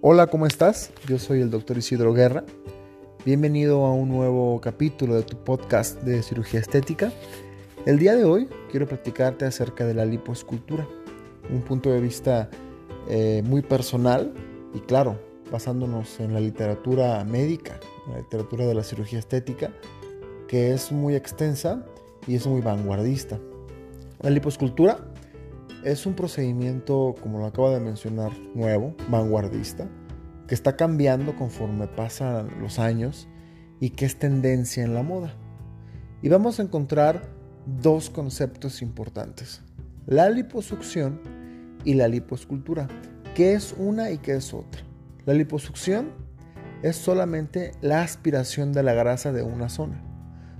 Hola, ¿cómo estás? Yo soy el doctor Isidro Guerra. Bienvenido a un nuevo capítulo de tu podcast de cirugía estética. El día de hoy quiero platicarte acerca de la lipoescultura, un punto de vista eh, muy personal y claro, basándonos en la literatura médica, la literatura de la cirugía estética, que es muy extensa y es muy vanguardista. La lipoescultura es un procedimiento, como lo acabo de mencionar, nuevo, vanguardista, que está cambiando conforme pasan los años y que es tendencia en la moda. Y vamos a encontrar dos conceptos importantes, la liposucción y la lipoescultura. ¿Qué es una y qué es otra? La liposucción es solamente la aspiración de la grasa de una zona.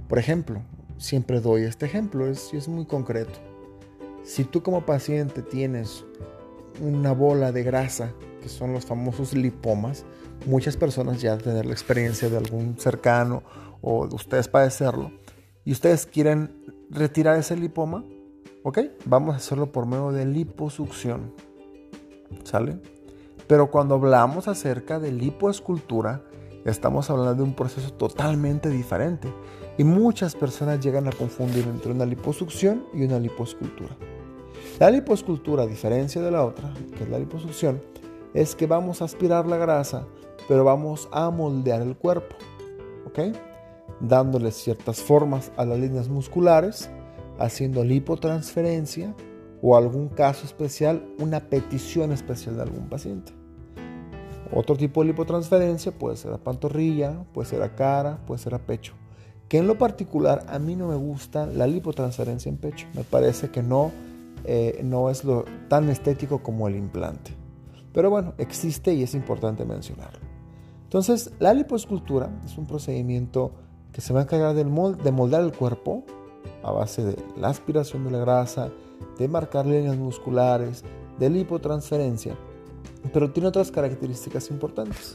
Por ejemplo, siempre doy este ejemplo, es, es muy concreto. Si tú como paciente tienes una bola de grasa, que son los famosos lipomas, muchas personas ya tener la experiencia de algún cercano o de ustedes padecerlo, y ustedes quieren retirar ese lipoma, ok, vamos a hacerlo por medio de liposucción, ¿sale? Pero cuando hablamos acerca de lipoescultura, estamos hablando de un proceso totalmente diferente. Y muchas personas llegan a confundir entre una liposucción y una lipoescultura. La lipoescultura, a diferencia de la otra, que es la liposucción, es que vamos a aspirar la grasa, pero vamos a moldear el cuerpo, ¿ok? Dándole ciertas formas a las líneas musculares, haciendo lipotransferencia o algún caso especial, una petición especial de algún paciente. Otro tipo de lipotransferencia puede ser a pantorrilla, puede ser a cara, puede ser a pecho. Que en lo particular a mí no me gusta la lipotransferencia en pecho. Me parece que no eh, no es lo, tan estético como el implante. Pero bueno, existe y es importante mencionarlo. Entonces, la lipoescultura es un procedimiento que se va a encargar de moldar el cuerpo a base de la aspiración de la grasa, de marcar líneas musculares, de lipotransferencia, pero tiene otras características importantes.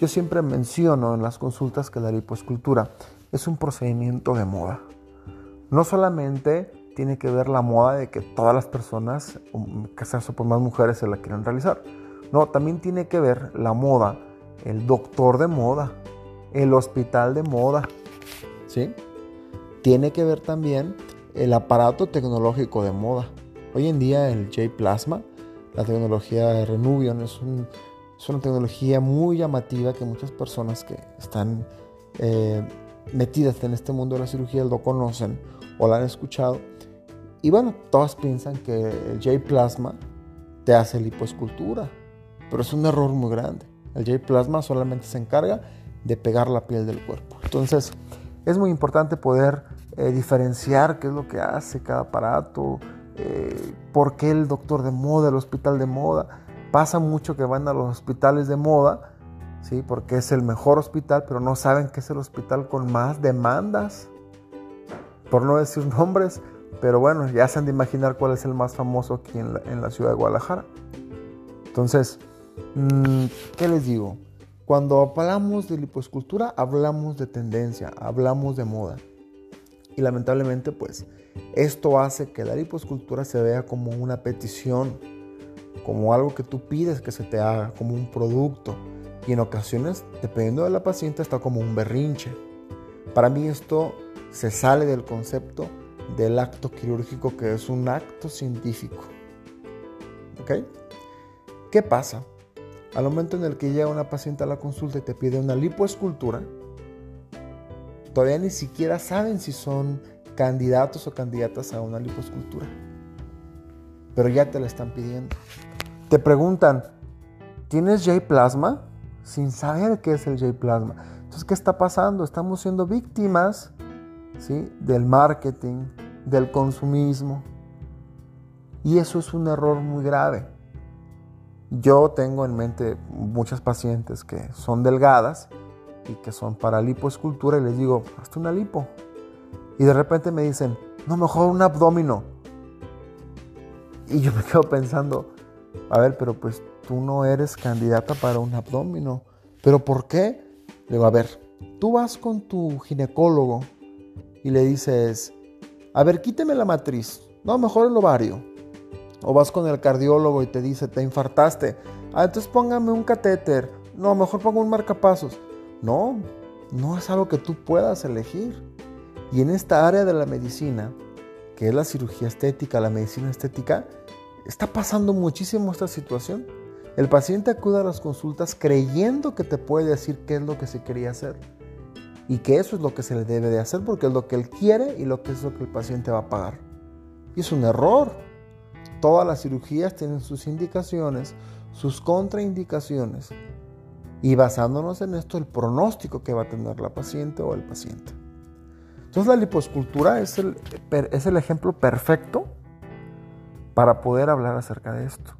Yo siempre menciono en las consultas que la lipoescultura es un procedimiento de moda. No solamente tiene que ver la moda de que todas las personas, casarse por más mujeres, se la quieran realizar. No, también tiene que ver la moda, el doctor de moda, el hospital de moda, ¿sí? Tiene que ver también el aparato tecnológico de moda. Hoy en día el J-Plasma, la tecnología de Renuvion, es, una tecnología muy llamativa que muchas personas que están eh, metidas en este mundo de la cirugía lo conocen o la han escuchado y bueno, todas piensan que el J-Plasma te hace lipoescultura, pero es un error muy grande. El J-Plasma solamente se encarga de pegar la piel del cuerpo. Entonces, es muy importante poder eh, diferenciar qué es lo que hace cada aparato, eh, por qué el doctor de moda, el hospital de moda. Pasa mucho que van a los hospitales de moda, ¿sí? porque es el mejor hospital, pero no saben que es el hospital con más demandas, por no decir nombres pero bueno, ya se han de imaginar cuál es el más famoso aquí en la, ciudad de Guadalajara. Entonces, mm, ¿qué les digo? Cuando hablamos de lipoescultura, hablamos de tendencia, hablamos de moda. Y lamentablemente, pues, esto hace que la lipoescultura se vea como una petición, como algo que tú pides que se te haga, como un producto. Y en ocasiones, dependiendo de la paciente, está como un berrinche. Para mí esto se sale del concepto del acto quirúrgico que es un acto científico. ¿Ok? ¿Qué pasa? Al momento en el que llega una paciente a la consulta y te pide una lipoescultura, todavía ni siquiera saben si son candidatos o candidatas a una lipoescultura. Pero ya te la están pidiendo. Te preguntan, ¿tienes J-plasma? Sin saber qué es el J-plasma. Entonces, ¿qué está pasando? Estamos siendo víctimas ¿sí? del marketing, del consumismo. Y eso es un error muy grave. Yo tengo en mente muchas pacientes que son delgadas y que son para lipoescultura y les digo, hazte una lipo. Y de repente me dicen, no, mejor un abdomino. Y yo me quedo pensando, a ver, pero pues tú no eres candidata para un abdomino. ¿Pero por qué? Le digo, a ver, tú vas con tu ginecólogo y le dices, a ver, quíteme la matriz. No, mejor el ovario. O vas con el cardiólogo y te dice, te infartaste. Ah, entonces póngame un catéter. No, mejor pongo un marcapasos. No, no es algo que tú puedas elegir. Y en esta área de la medicina, que es la cirugía estética, la medicina estética, está pasando muchísimo esta situación. El paciente acude a las consultas creyendo que te puede decir qué es lo que se quería hacer y que eso es lo que se le debe de hacer porque es lo que él quiere y lo que es lo que el paciente va a pagar. Y es un error. Todas las cirugías tienen sus indicaciones, sus contraindicaciones y basándonos en esto el pronóstico que va a tener la paciente o el paciente. Entonces la liposcultura es el, es el ejemplo perfecto para poder hablar acerca de esto.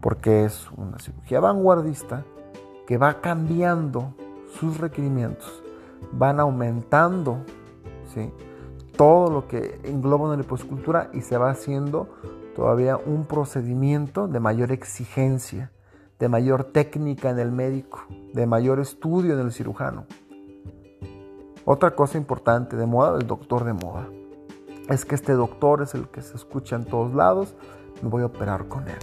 Porque es una cirugía vanguardista que va cambiando sus requerimientos, van aumentando ¿sí? todo lo que engloba una liposcultura y se va haciendo todavía un procedimiento de mayor exigencia, de mayor técnica en el médico, de mayor estudio en el cirujano. Otra cosa importante de moda, el doctor de moda, es que este doctor es el que se escucha en todos lados, me voy a operar con él.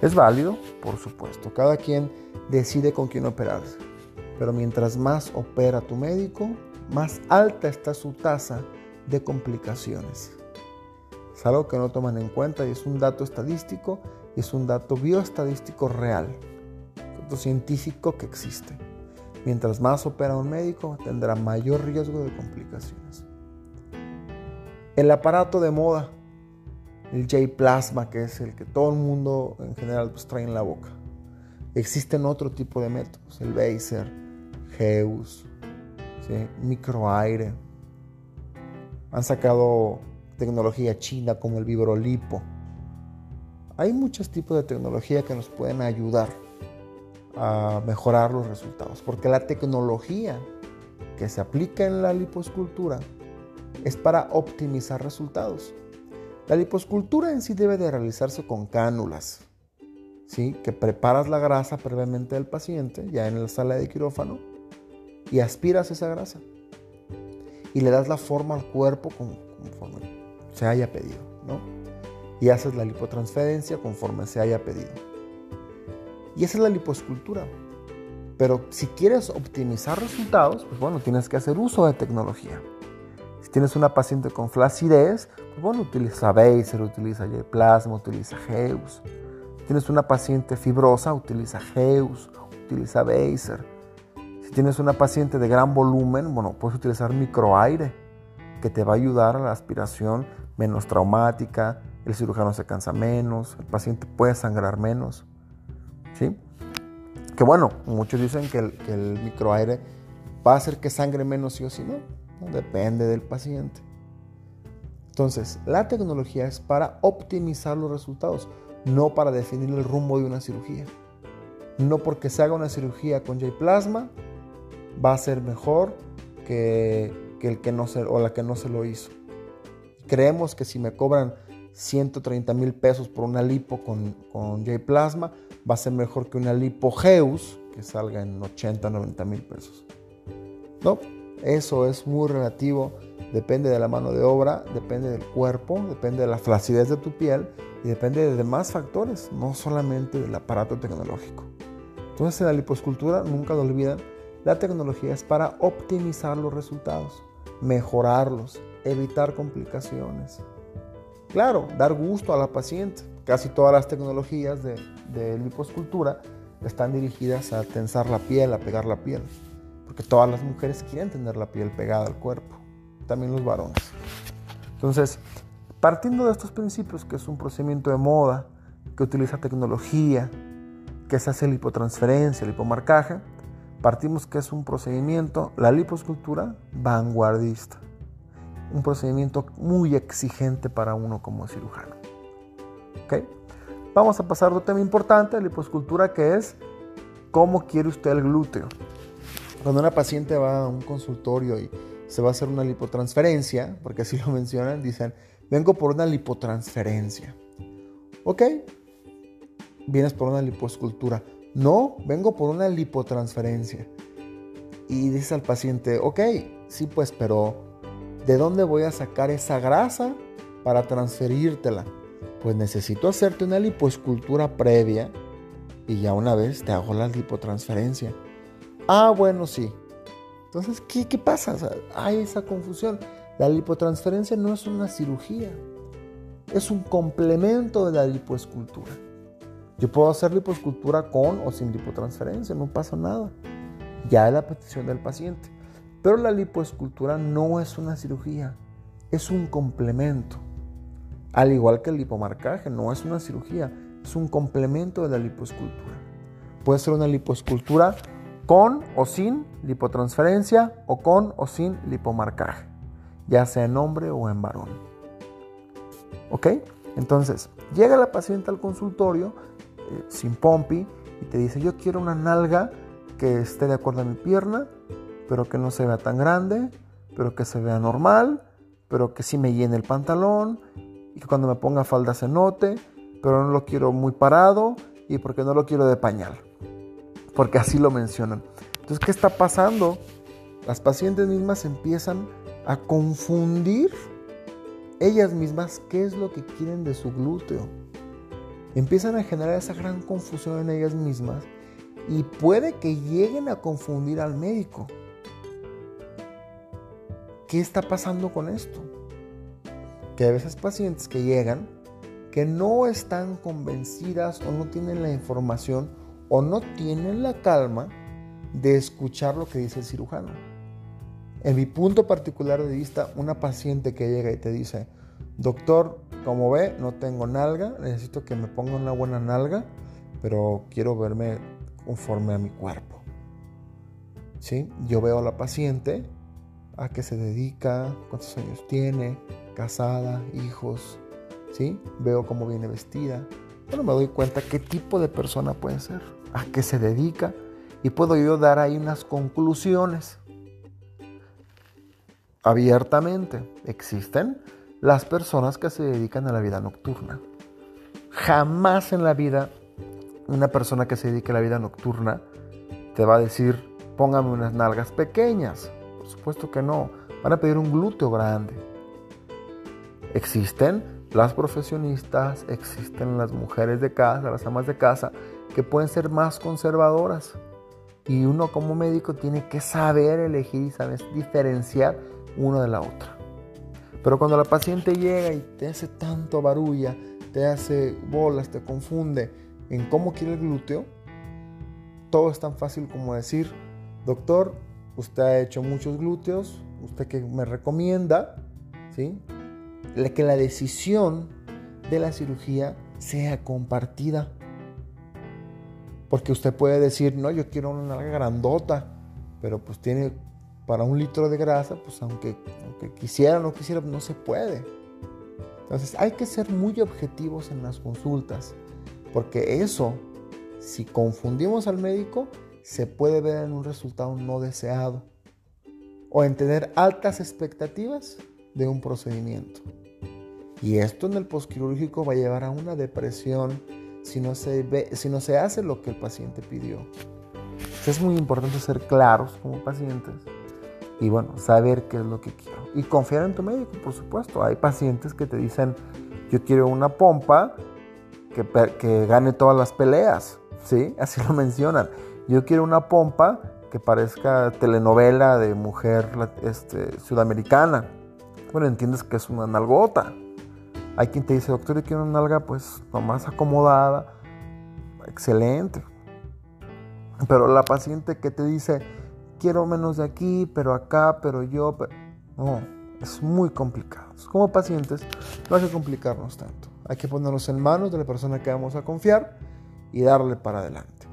Es válido, por supuesto, cada quien decide con quién operarse, pero mientras más opera tu médico, más alta está su tasa de complicaciones. Es algo que no toman en cuenta y es un dato estadístico y es un dato bioestadístico real, dato científico que existe. Mientras más opera un médico, tendrá mayor riesgo de complicaciones. El aparato de moda, el J-Plasma, que es el que todo el mundo en general pues, trae en la boca. Existen otro tipo de métodos, el Baser, Geus, microaire. Han sacado tecnología china como el vibrolipo. Hay muchos tipos de tecnología que nos pueden ayudar a mejorar los resultados, porque la tecnología que se aplica en la liposcultura es para optimizar resultados. La liposcultura en sí debe de realizarse con cánulas, ¿sí? que preparas la grasa previamente del paciente, ya en la sala de quirófano, y aspiras esa grasa. Y le das la forma al cuerpo conforme se haya pedido. Y haces la lipotransferencia conforme se haya pedido. Y esa es la liposcultura. Pero si quieres optimizar resultados, pues bueno, tienes que hacer uso de tecnología. Si tienes una paciente con flacidez, pues bueno, utiliza Baser, utiliza J-Plasma, utiliza Heus. Si tienes una paciente fibrosa, utiliza Heus, utiliza Baser. Si tienes una paciente de gran volumen, bueno, puedes utilizar microaire, que te va a ayudar a la aspiración menos traumática, el cirujano se cansa menos, el paciente puede sangrar menos. ¿Sí? Que bueno, muchos dicen que el, microaire va a hacer que sangre menos sí o sí no. Depende del paciente. Entonces, la tecnología es para optimizar los resultados, no para definir el rumbo de una cirugía. No porque se haga una cirugía con J-plasma va a ser mejor que, el que no se, o la que no se lo hizo. Creemos que si me cobran 130 mil pesos por una lipo con, con J-plasma, va a ser mejor que una lipo Geus que salga en 80, 90 mil pesos. No, eso es muy relativo, depende de la mano de obra, depende del cuerpo, depende de la flacidez de tu piel y depende de demás factores, no solamente del aparato tecnológico. Entonces en la liposcultura, nunca lo olviden, la tecnología es para optimizar los resultados, mejorarlos, evitar complicaciones. Claro, dar gusto a la paciente. Casi todas las tecnologías de, de liposcultura están dirigidas a tensar la piel, a pegar la piel porque todas las mujeres quieren tener la piel pegada al cuerpo, también los varones. Entonces, partiendo de estos principios, que es un procedimiento de moda, que utiliza tecnología, que se hace lipotransferencia, lipomarcaje, partimos que es un procedimiento, la liposcultura, vanguardista. Un procedimiento muy exigente para uno como cirujano. ¿Okay? Vamos a pasar a otro tema importante, la liposcultura, que es cómo quiere usted el glúteo. Cuando una paciente va a un consultorio y se va a hacer una lipotransferencia, porque así lo mencionan, dicen, vengo por una lipotransferencia. Ok, vienes por una liposcultura. No, vengo por una lipotransferencia. Y dice al paciente, ok, sí pues, pero ¿de dónde voy a sacar esa grasa para transferírtela? pues necesito hacerte una lipoescultura previa y ya una vez te hago la lipotransferencia. Ah, bueno, sí. Entonces, ¿qué, qué pasa? hay esa confusión. La lipotransferencia no es una cirugía, es un complemento de la lipoescultura. Yo puedo hacer lipoescultura con o sin lipotransferencia, no pasa nada. Ya es la petición del paciente. Pero la lipoescultura no es una cirugía, es un complemento. Al igual que el lipomarcaje, no es una cirugía, es un complemento de la lipoescultura. Puede ser una lipoescultura con o sin lipotransferencia o con o sin lipomarcaje, ya sea en hombre o en varón. ¿Ok? Entonces, llega la paciente al consultorio sin pompi y te dice, yo quiero una nalga que esté de acuerdo a mi pierna, pero que no se vea tan grande, pero que se vea normal, pero que sí me llene el pantalón y que cuando me ponga falda se note, pero no lo quiero muy parado y porque no lo quiero de pañal. Porque así lo mencionan. Entonces, ¿qué está pasando? Las pacientes mismas empiezan a confundir ellas mismas qué es lo que quieren de su glúteo. Empiezan a generar esa gran confusión en ellas mismas y puede que lleguen a confundir al médico. ¿Qué está pasando con esto? que hay veces pacientes que llegan que no están convencidas o no tienen la información o no tienen la calma de escuchar lo que dice el cirujano. En mi punto particular de vista, una paciente que llega y te dice, doctor, como ve, no tengo nalga, necesito que me ponga una buena nalga, pero quiero verme conforme a mi cuerpo. ¿Sí? Yo veo a la paciente, a qué se dedica, cuántos años tiene, casada, hijos, ¿sí? Veo cómo viene vestida. Bueno, me doy cuenta qué tipo de persona puede ser, a qué se dedica y puedo yo dar ahí unas conclusiones. Abiertamente, existen las personas que se dedican a la vida nocturna. Jamás en la vida una persona que se dedique a la vida nocturna te va a decir, póngame unas nalgas pequeñas. Por supuesto que no. Van a pedir un glúteo grande. Existen las profesionistas, existen las mujeres de casa, las amas de casa, que pueden ser más conservadoras. Y uno como médico tiene que saber elegir y saber diferenciar una de la otra. Pero cuando la paciente llega y te hace tanto barulla, te hace bolas, te confunde en cómo quiere el glúteo, todo es tan fácil como decir, doctor, usted ha hecho muchos glúteos, usted que me recomienda, ¿sí? que la decisión de la cirugía sea compartida. Porque usted puede decir, no, yo quiero una nalga grandota, pero pues tiene para un litro de grasa, pues aunque, aunque quisiera o no quisiera, no se puede. Entonces hay que ser muy objetivos en las consultas, porque eso, si confundimos al médico, se puede ver en un resultado no deseado o en tener altas expectativas de un procedimiento. Y esto en el postquirúrgico va a llevar a una depresión si no se, ve, si no se hace lo que el paciente pidió. Es muy importante ser claros como pacientes y bueno, saber qué es lo que quiero. Y confiar en tu médico, por supuesto. Hay pacientes que te dicen, yo quiero una pompa que, que gane todas las peleas, ¿sí? Así lo mencionan. Yo quiero una pompa que parezca telenovela de mujer este, sudamericana. Bueno, entiendes que es una nalgota. Hay quien te dice, doctor, yo quiero una nalga pues más acomodada. Excelente. Pero la paciente que te dice, quiero menos de aquí, pero acá, pero yo... No, es muy complicado. Como pacientes no hay que complicarnos tanto. Hay que ponernos en manos de la persona que vamos a confiar y darle para adelante.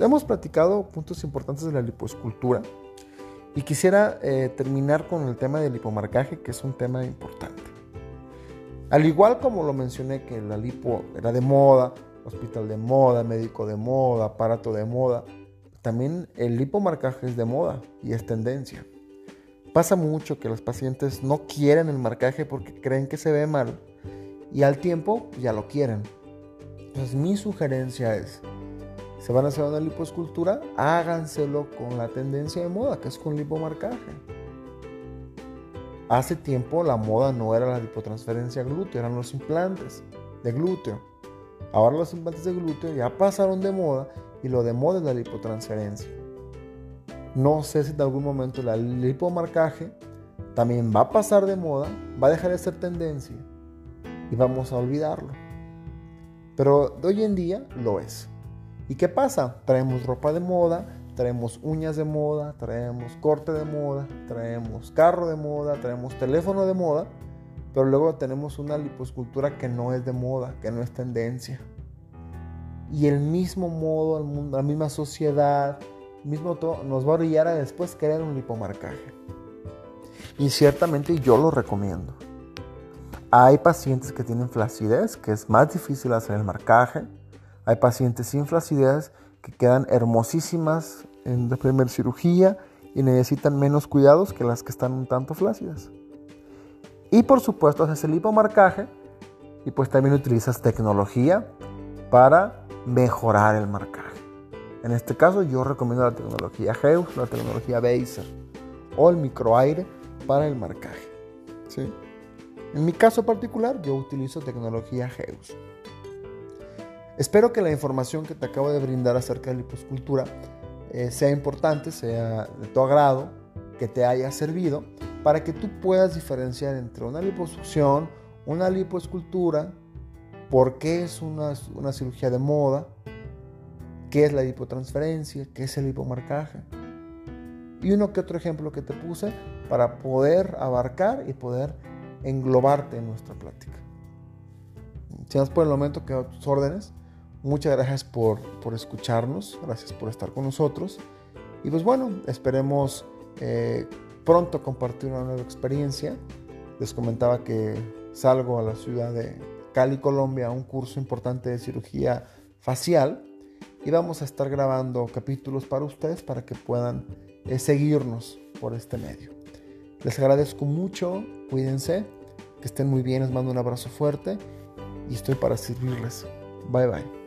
hemos platicado puntos importantes de la lipoescultura y quisiera eh, terminar con el tema del lipomarcaje, que es un tema importante. Al igual como lo mencioné que la lipo era de moda, hospital de moda, médico de moda, aparato de moda, también el lipomarcaje es de moda y es tendencia. Pasa mucho que los pacientes no quieren el marcaje porque creen que se ve mal y al tiempo ya lo quieren. Entonces mi sugerencia es, se van a hacer una lipoescultura, háganselo con la tendencia de moda, que es con lipomarcaje. Hace tiempo la moda no era la lipotransferencia glúteo, eran los implantes de glúteo. Ahora los implantes de glúteo ya pasaron de moda y lo de moda es la lipotransferencia. No sé si en algún momento el lipomarcaje también va a pasar de moda, va a dejar de ser tendencia y vamos a olvidarlo. Pero de hoy en día lo es. ¿Y qué pasa? Traemos ropa de moda, traemos uñas de moda, traemos corte de moda, traemos carro de moda, traemos teléfono de moda, pero luego tenemos una liposcultura que no es de moda, que no es tendencia. Y el mismo modo, mundo, la misma sociedad, mismo todo, nos va a orillar a después crear un lipomarcaje. Y ciertamente yo lo recomiendo. Hay pacientes que tienen flacidez, que es más difícil hacer el marcaje. Hay pacientes sin flacidez que quedan hermosísimas en la primera cirugía y necesitan menos cuidados que las que están un tanto flácidas. Y por supuesto haces el lipomarcaje y pues también utilizas tecnología para mejorar el marcaje. En este caso yo recomiendo la tecnología Heus, la tecnología Baser o el microaire para el marcaje. ¿sí? En mi caso particular, yo utilizo tecnología Heus. Espero que la información que te acabo de brindar acerca de liposcultura eh, sea importante, sea de tu agrado, que te haya servido, para que tú puedas diferenciar entre una liposucción, una lipoescultura, por qué es una, una cirugía de moda, qué es la lipotransferencia, qué es el lipomarcaje. Y uno que otro ejemplo que te puse para poder abarcar y poder englobarte en nuestra plática. Si por el momento, quedo tus órdenes. Muchas gracias por, por, escucharnos, gracias por estar con nosotros. Y pues bueno, esperemos eh, pronto compartir una nueva experiencia. Les comentaba que salgo a la ciudad de Cali, Colombia, un curso importante de cirugía facial y vamos a estar grabando capítulos para ustedes para que puedan eh, seguirnos por este medio. Les agradezco mucho, cuídense, que estén muy bien, les mando un abrazo fuerte y estoy para servirles. Bye bye.